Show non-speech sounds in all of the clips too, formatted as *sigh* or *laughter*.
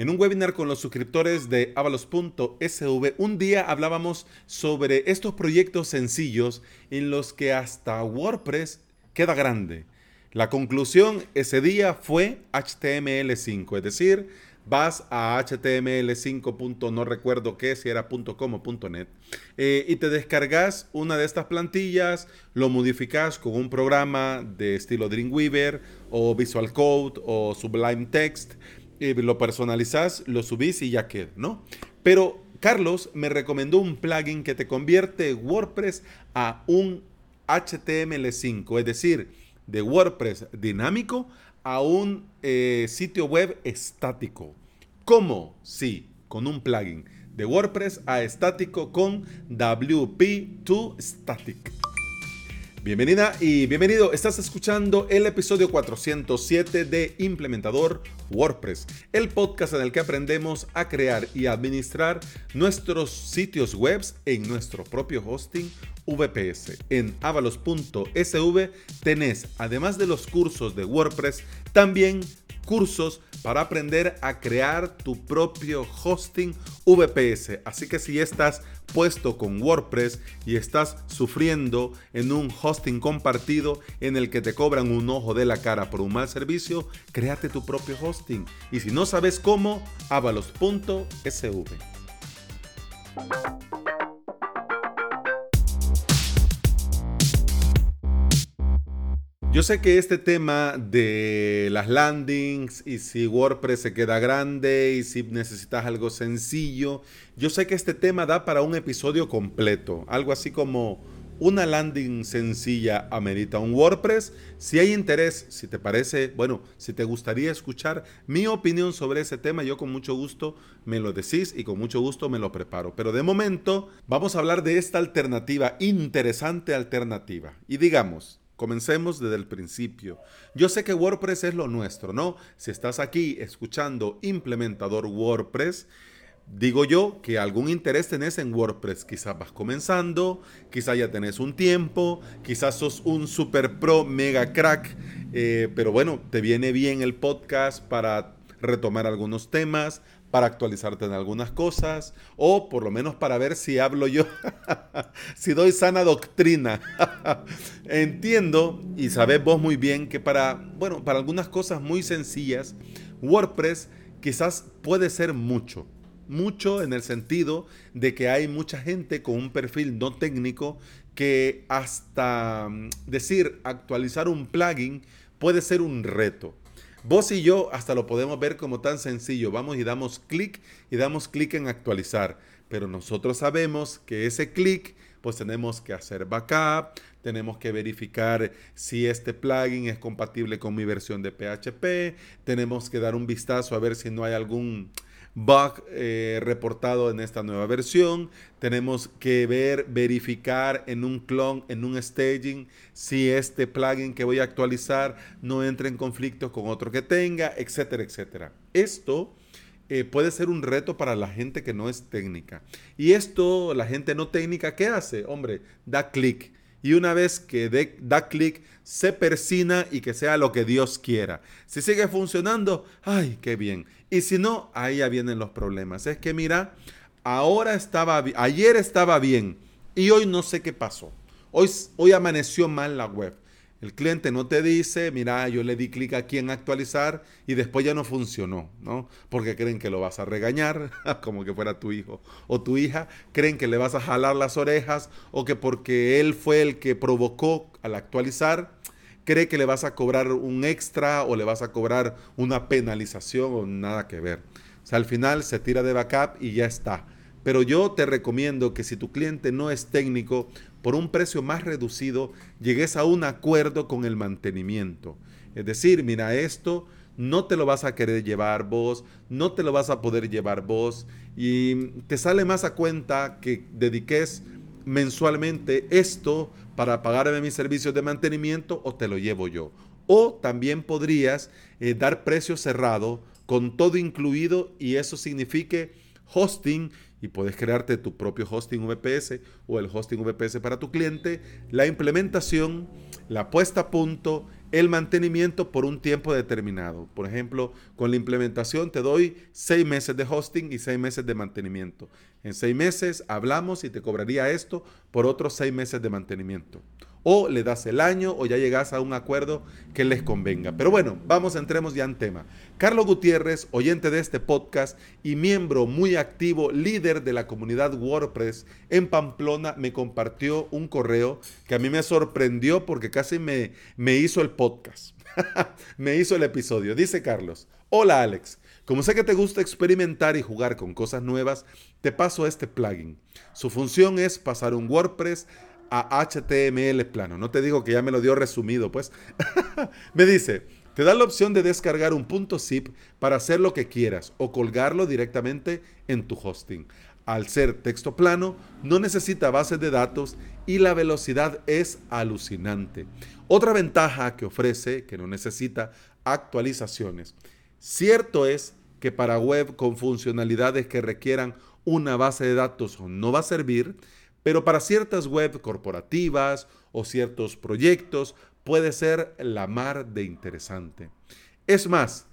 En un webinar con los suscriptores de avalos.sv, un día hablábamos sobre estos proyectos sencillos en los que hasta WordPress queda grande. La conclusión ese día fue HTML5, es decir, vas a html5. no recuerdo qué, si era .com o .net, eh, y te descargas una de estas plantillas, lo modificas con un programa de estilo Dreamweaver o Visual Code o Sublime Text lo personalizás, lo subís y ya queda, ¿no? Pero Carlos me recomendó un plugin que te convierte WordPress a un HTML5, es decir, de WordPress dinámico a un eh, sitio web estático. ¿Cómo? Sí, con un plugin de WordPress a estático con WP2 Static. Bienvenida y bienvenido. Estás escuchando el episodio 407 de Implementador WordPress, el podcast en el que aprendemos a crear y administrar nuestros sitios web en nuestro propio hosting VPS. En avalos.sv tenés, además de los cursos de WordPress, también cursos para aprender a crear tu propio hosting VPS. Así que si estás puesto con WordPress y estás sufriendo en un hosting compartido en el que te cobran un ojo de la cara por un mal servicio, créate tu propio hosting. Y si no sabes cómo, avalos.sv. Yo sé que este tema de las landings y si WordPress se queda grande y si necesitas algo sencillo, yo sé que este tema da para un episodio completo, algo así como una landing sencilla amerita un WordPress. Si hay interés, si te parece, bueno, si te gustaría escuchar mi opinión sobre ese tema, yo con mucho gusto me lo decís y con mucho gusto me lo preparo. Pero de momento vamos a hablar de esta alternativa, interesante alternativa. Y digamos, Comencemos desde el principio. Yo sé que WordPress es lo nuestro, ¿no? Si estás aquí escuchando implementador WordPress, digo yo que algún interés tenés en WordPress. Quizás vas comenzando, quizás ya tenés un tiempo, quizás sos un super pro mega crack, eh, pero bueno, te viene bien el podcast para retomar algunos temas, para actualizarte en algunas cosas o por lo menos para ver si hablo yo, *laughs* si doy sana doctrina. *laughs* Entiendo y sabes vos muy bien que para, bueno, para algunas cosas muy sencillas, WordPress quizás puede ser mucho. Mucho en el sentido de que hay mucha gente con un perfil no técnico que hasta mm, decir actualizar un plugin puede ser un reto. Vos y yo hasta lo podemos ver como tan sencillo. Vamos y damos clic y damos clic en actualizar. Pero nosotros sabemos que ese clic, pues tenemos que hacer backup, tenemos que verificar si este plugin es compatible con mi versión de PHP, tenemos que dar un vistazo a ver si no hay algún bug eh, reportado en esta nueva versión. Tenemos que ver, verificar en un clone, en un staging, si este plugin que voy a actualizar no entra en conflicto con otro que tenga, etcétera, etcétera. Esto eh, puede ser un reto para la gente que no es técnica. Y esto, la gente no técnica, ¿qué hace? Hombre, da clic y una vez que da clic, se persina y que sea lo que Dios quiera. Si sigue funcionando, ay, qué bien. Y si no, ahí ya vienen los problemas. Es que mira, ahora estaba, ayer estaba bien y hoy no sé qué pasó. Hoy, hoy amaneció mal la web. El cliente no te dice, mira, yo le di clic aquí en actualizar y después ya no funcionó, ¿no? Porque creen que lo vas a regañar, *laughs* como que fuera tu hijo o tu hija, creen que le vas a jalar las orejas o que porque él fue el que provocó al actualizar, cree que le vas a cobrar un extra o le vas a cobrar una penalización o nada que ver. O sea, al final se tira de backup y ya está. Pero yo te recomiendo que si tu cliente no es técnico, por un precio más reducido, llegues a un acuerdo con el mantenimiento. Es decir, mira, esto no te lo vas a querer llevar vos, no te lo vas a poder llevar vos y te sale más a cuenta que dediques mensualmente esto para pagarme mis servicios de mantenimiento o te lo llevo yo. O también podrías eh, dar precio cerrado con todo incluido y eso signifique hosting y puedes crearte tu propio hosting VPS o el hosting VPS para tu cliente, la implementación, la puesta a punto, el mantenimiento por un tiempo determinado. Por ejemplo, con la implementación te doy seis meses de hosting y seis meses de mantenimiento. En seis meses hablamos y te cobraría esto por otros seis meses de mantenimiento o le das el año o ya llegas a un acuerdo que les convenga. Pero bueno, vamos, entremos ya en tema. Carlos Gutiérrez, oyente de este podcast y miembro muy activo, líder de la comunidad WordPress en Pamplona, me compartió un correo que a mí me sorprendió porque casi me, me hizo el podcast. *laughs* me hizo el episodio. Dice Carlos, hola Alex, como sé que te gusta experimentar y jugar con cosas nuevas, te paso este plugin. Su función es pasar un WordPress a HTML plano. No te digo que ya me lo dio resumido, pues. *laughs* me dice, te da la opción de descargar un punto zip para hacer lo que quieras o colgarlo directamente en tu hosting. Al ser texto plano, no necesita bases de datos y la velocidad es alucinante. Otra ventaja que ofrece, que no necesita actualizaciones. Cierto es que para web con funcionalidades que requieran una base de datos no va a servir, pero para ciertas web corporativas o ciertos proyectos puede ser la mar de interesante. Es más,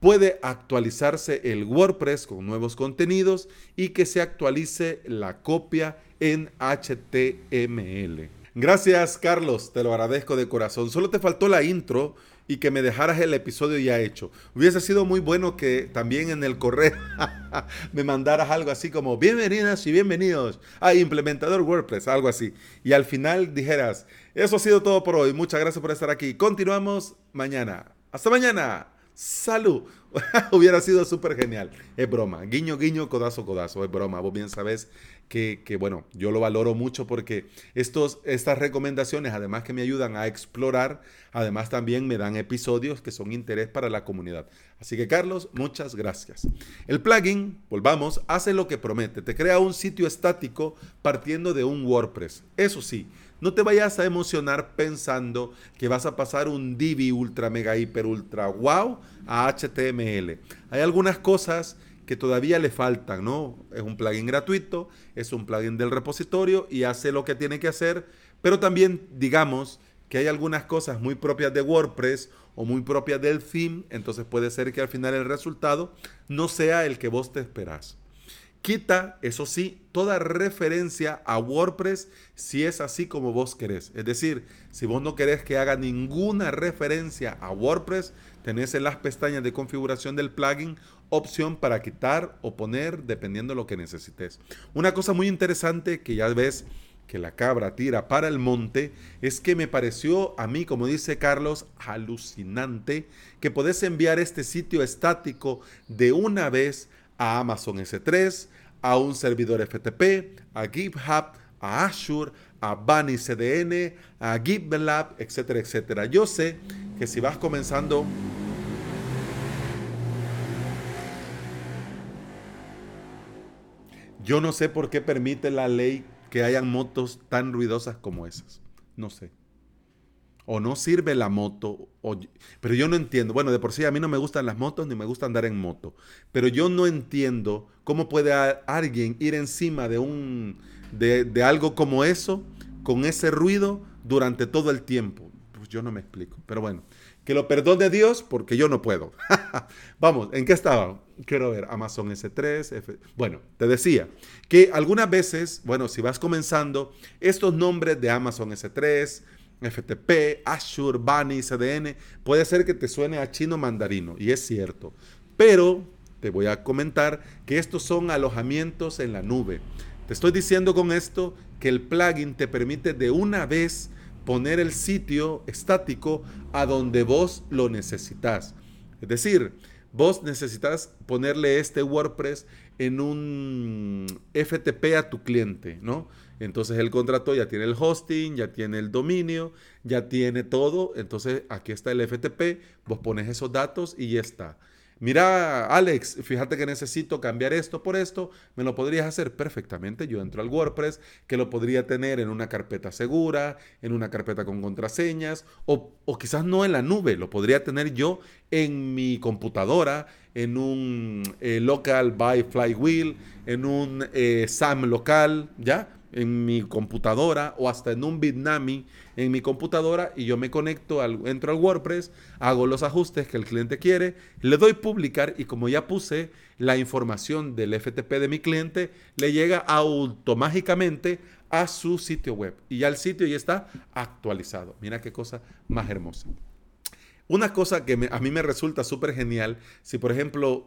puede actualizarse el WordPress con nuevos contenidos y que se actualice la copia en HTML. Gracias Carlos, te lo agradezco de corazón. Solo te faltó la intro y que me dejaras el episodio ya hecho. Hubiese sido muy bueno que también en el correo *laughs* me mandaras algo así como bienvenidas y bienvenidos a implementador WordPress, algo así. Y al final dijeras, eso ha sido todo por hoy. Muchas gracias por estar aquí. Continuamos mañana. Hasta mañana. Salud. *laughs* Hubiera sido súper genial. Es broma. Guiño, guiño, codazo, codazo. Es broma. Vos bien sabés que, bueno, yo lo valoro mucho porque estos, estas recomendaciones, además que me ayudan a explorar, además también me dan episodios que son interés para la comunidad. Así que Carlos, muchas gracias. El plugin, volvamos, hace lo que promete. Te crea un sitio estático partiendo de un WordPress. Eso sí, no te vayas a emocionar pensando que vas a pasar un Divi ultra mega hiper ultra wow a HTML. Hay algunas cosas que todavía le faltan, ¿no? Es un plugin gratuito, es un plugin del repositorio y hace lo que tiene que hacer, pero también digamos que hay algunas cosas muy propias de WordPress o muy propias del theme, entonces puede ser que al final el resultado no sea el que vos te esperás. Quita, eso sí, toda referencia a WordPress si es así como vos querés. Es decir, si vos no querés que haga ninguna referencia a WordPress, tenés en las pestañas de configuración del plugin opción para quitar o poner dependiendo de lo que necesites. Una cosa muy interesante que ya ves que la cabra tira para el monte es que me pareció a mí, como dice Carlos, alucinante que podés enviar este sitio estático de una vez a Amazon S3, a un servidor FTP, a GitHub, a Azure, a Bunny CDN, a GitLab, etcétera, etcétera. Yo sé que si vas comenzando Yo no sé por qué permite la ley que hayan motos tan ruidosas como esas. No sé. O no sirve la moto. pero yo no entiendo. Bueno, de por sí a mí no me gustan las motos ni me gusta andar en moto. Pero yo no entiendo cómo puede alguien ir encima de, un, de, de algo como eso, con ese ruido, durante todo el tiempo. Pues yo no me explico. Pero bueno, que lo perdone Dios porque yo no puedo. *laughs* Vamos, ¿en qué estaba? Quiero ver, Amazon S3. Bueno, te decía que algunas veces, bueno, si vas comenzando, estos nombres de Amazon S3, FTP, Azure, Bunny, CDN, puede ser que te suene a chino mandarino, y es cierto. Pero te voy a comentar que estos son alojamientos en la nube. Te estoy diciendo con esto que el plugin te permite de una vez poner el sitio estático a donde vos lo necesitas. Es decir, vos necesitas ponerle este WordPress en un FTP a tu cliente, ¿no? Entonces el contrato ya tiene el hosting, ya tiene el dominio, ya tiene todo. Entonces aquí está el FTP, vos pones esos datos y ya está. Mira, Alex, fíjate que necesito cambiar esto por esto, me lo podrías hacer perfectamente. Yo entro al WordPress, que lo podría tener en una carpeta segura, en una carpeta con contraseñas, o, quizás no en la nube, lo podría tener yo en mi computadora, en un eh, local by flywheel, en un eh, SAM local, ¿ya? En mi computadora o hasta en un Bitnami en mi computadora y yo me conecto, al, entro al WordPress, hago los ajustes que el cliente quiere, le doy publicar y como ya puse la información del FTP de mi cliente, le llega automáticamente a su sitio web y ya el sitio ya está actualizado. Mira qué cosa más hermosa. Una cosa que a mí me resulta súper genial, si por ejemplo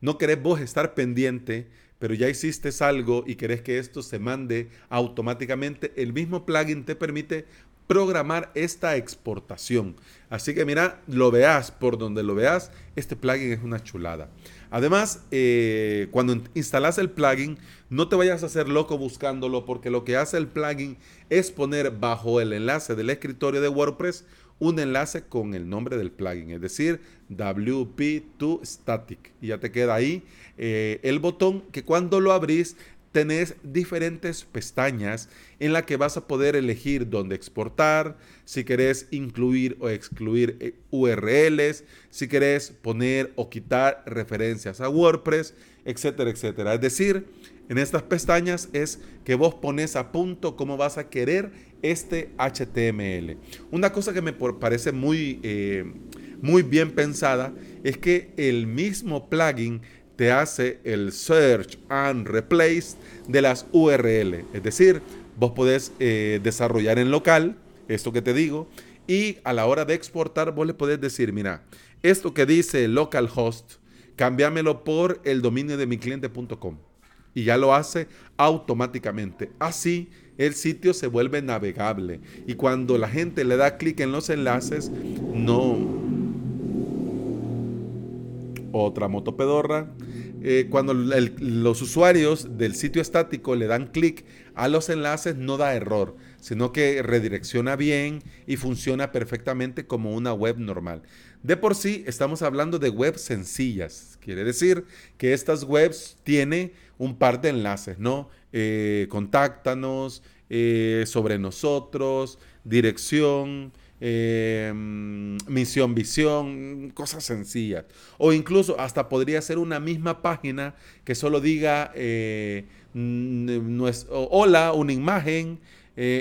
no querés vos estar pendiente pero ya hiciste algo y querés que esto se mande automáticamente, el mismo plugin te permite programar esta exportación. Así que mira, lo veas por donde lo veas, este plugin es una chulada. Además, eh, cuando instalas el plugin, no te vayas a hacer loco buscándolo porque lo que hace el plugin es poner bajo el enlace del escritorio de WordPress un enlace con el nombre del plugin, es decir, WP2 Static. Y ya te queda ahí eh, el botón que cuando lo abrís tenés diferentes pestañas en la que vas a poder elegir dónde exportar, si querés incluir o excluir eh, URLs, si querés poner o quitar referencias a WordPress, etcétera, etcétera. Es decir, en estas pestañas es que vos pones a punto cómo vas a querer este HTML. Una cosa que me parece muy, eh, muy bien pensada es que el mismo plugin te hace el search and replace de las URL. Es decir, vos podés eh, desarrollar en local, esto que te digo, y a la hora de exportar vos le podés decir, mira, esto que dice localhost, cámbiamelo por el dominio de mi cliente.com. Y ya lo hace automáticamente. Así el sitio se vuelve navegable. Y cuando la gente le da clic en los enlaces, no... Otra motopedorra eh, cuando los usuarios del sitio estático le dan clic a los enlaces no da error, sino que redirecciona bien y funciona perfectamente como una web normal. De por sí estamos hablando de webs sencillas, quiere decir que estas webs tienen un par de enlaces, ¿no? Eh, contáctanos, eh, sobre nosotros, dirección, eh, misión, visión, cosas sencillas. O incluso hasta podría ser una misma página que solo diga eh, hola, una imagen,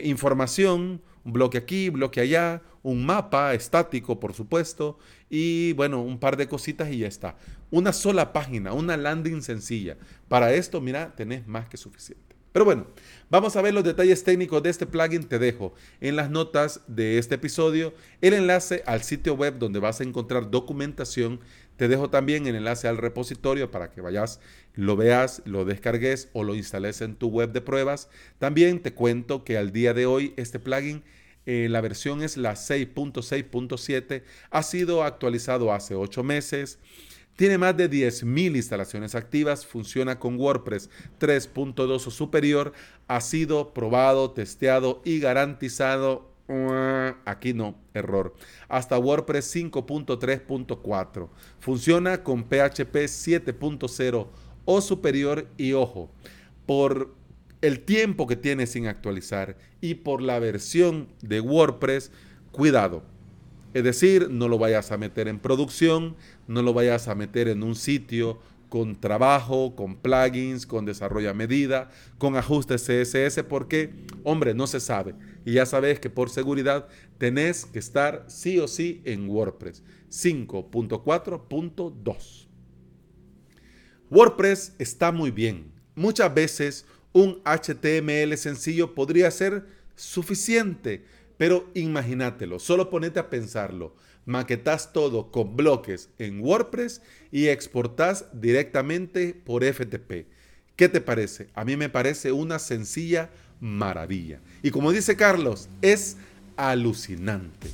información, bloque aquí, bloque allá, un mapa estático, por supuesto, y bueno, un par de cositas y ya está. Una sola página, una landing sencilla. Para esto, mira, tenés más que suficiente. Pero bueno, vamos a ver los detalles técnicos de este plugin. Te dejo en las notas de este episodio el enlace al sitio web donde vas a encontrar documentación. Te dejo también el enlace al repositorio para que vayas, lo veas, lo descargues o lo instales en tu web de pruebas. También te cuento que al día de hoy este plugin eh, la versión es la 6.6.7, ha sido actualizado hace 8 meses. Tiene más de 10.000 instalaciones activas, funciona con WordPress 3.2 o superior, ha sido probado, testeado y garantizado. Aquí no, error. Hasta WordPress 5.3.4. Funciona con PHP 7.0 o superior y ojo, por el tiempo que tiene sin actualizar y por la versión de WordPress, cuidado es decir, no lo vayas a meter en producción, no lo vayas a meter en un sitio con trabajo, con plugins, con desarrollo a medida, con ajustes CSS, porque, hombre, no se sabe. Y ya sabes que por seguridad tenés que estar sí o sí en WordPress 5.4.2. WordPress está muy bien. Muchas veces un HTML sencillo podría ser suficiente pero imagínatelo, solo ponete a pensarlo. Maquetas todo con bloques en WordPress y exportas directamente por FTP. ¿Qué te parece? A mí me parece una sencilla maravilla. Y como dice Carlos, es alucinante.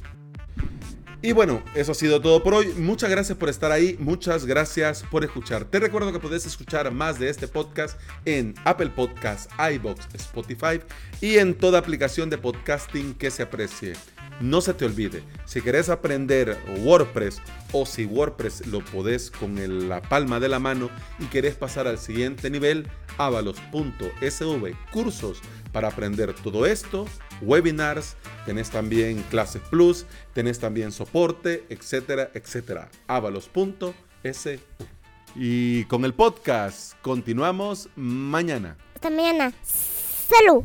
Y bueno, eso ha sido todo por hoy. Muchas gracias por estar ahí. Muchas gracias por escuchar. Te recuerdo que puedes escuchar más de este podcast en Apple Podcasts, iBox, Spotify y en toda aplicación de podcasting que se aprecie. No se te olvide, si querés aprender WordPress o si WordPress lo podés con la palma de la mano y querés pasar al siguiente nivel, avalos.sv cursos para aprender todo esto, webinars, tenés también clases plus, tenés también soporte, etcétera, etcétera. avalos.sv. Y con el podcast continuamos mañana. Hasta mañana. Salud.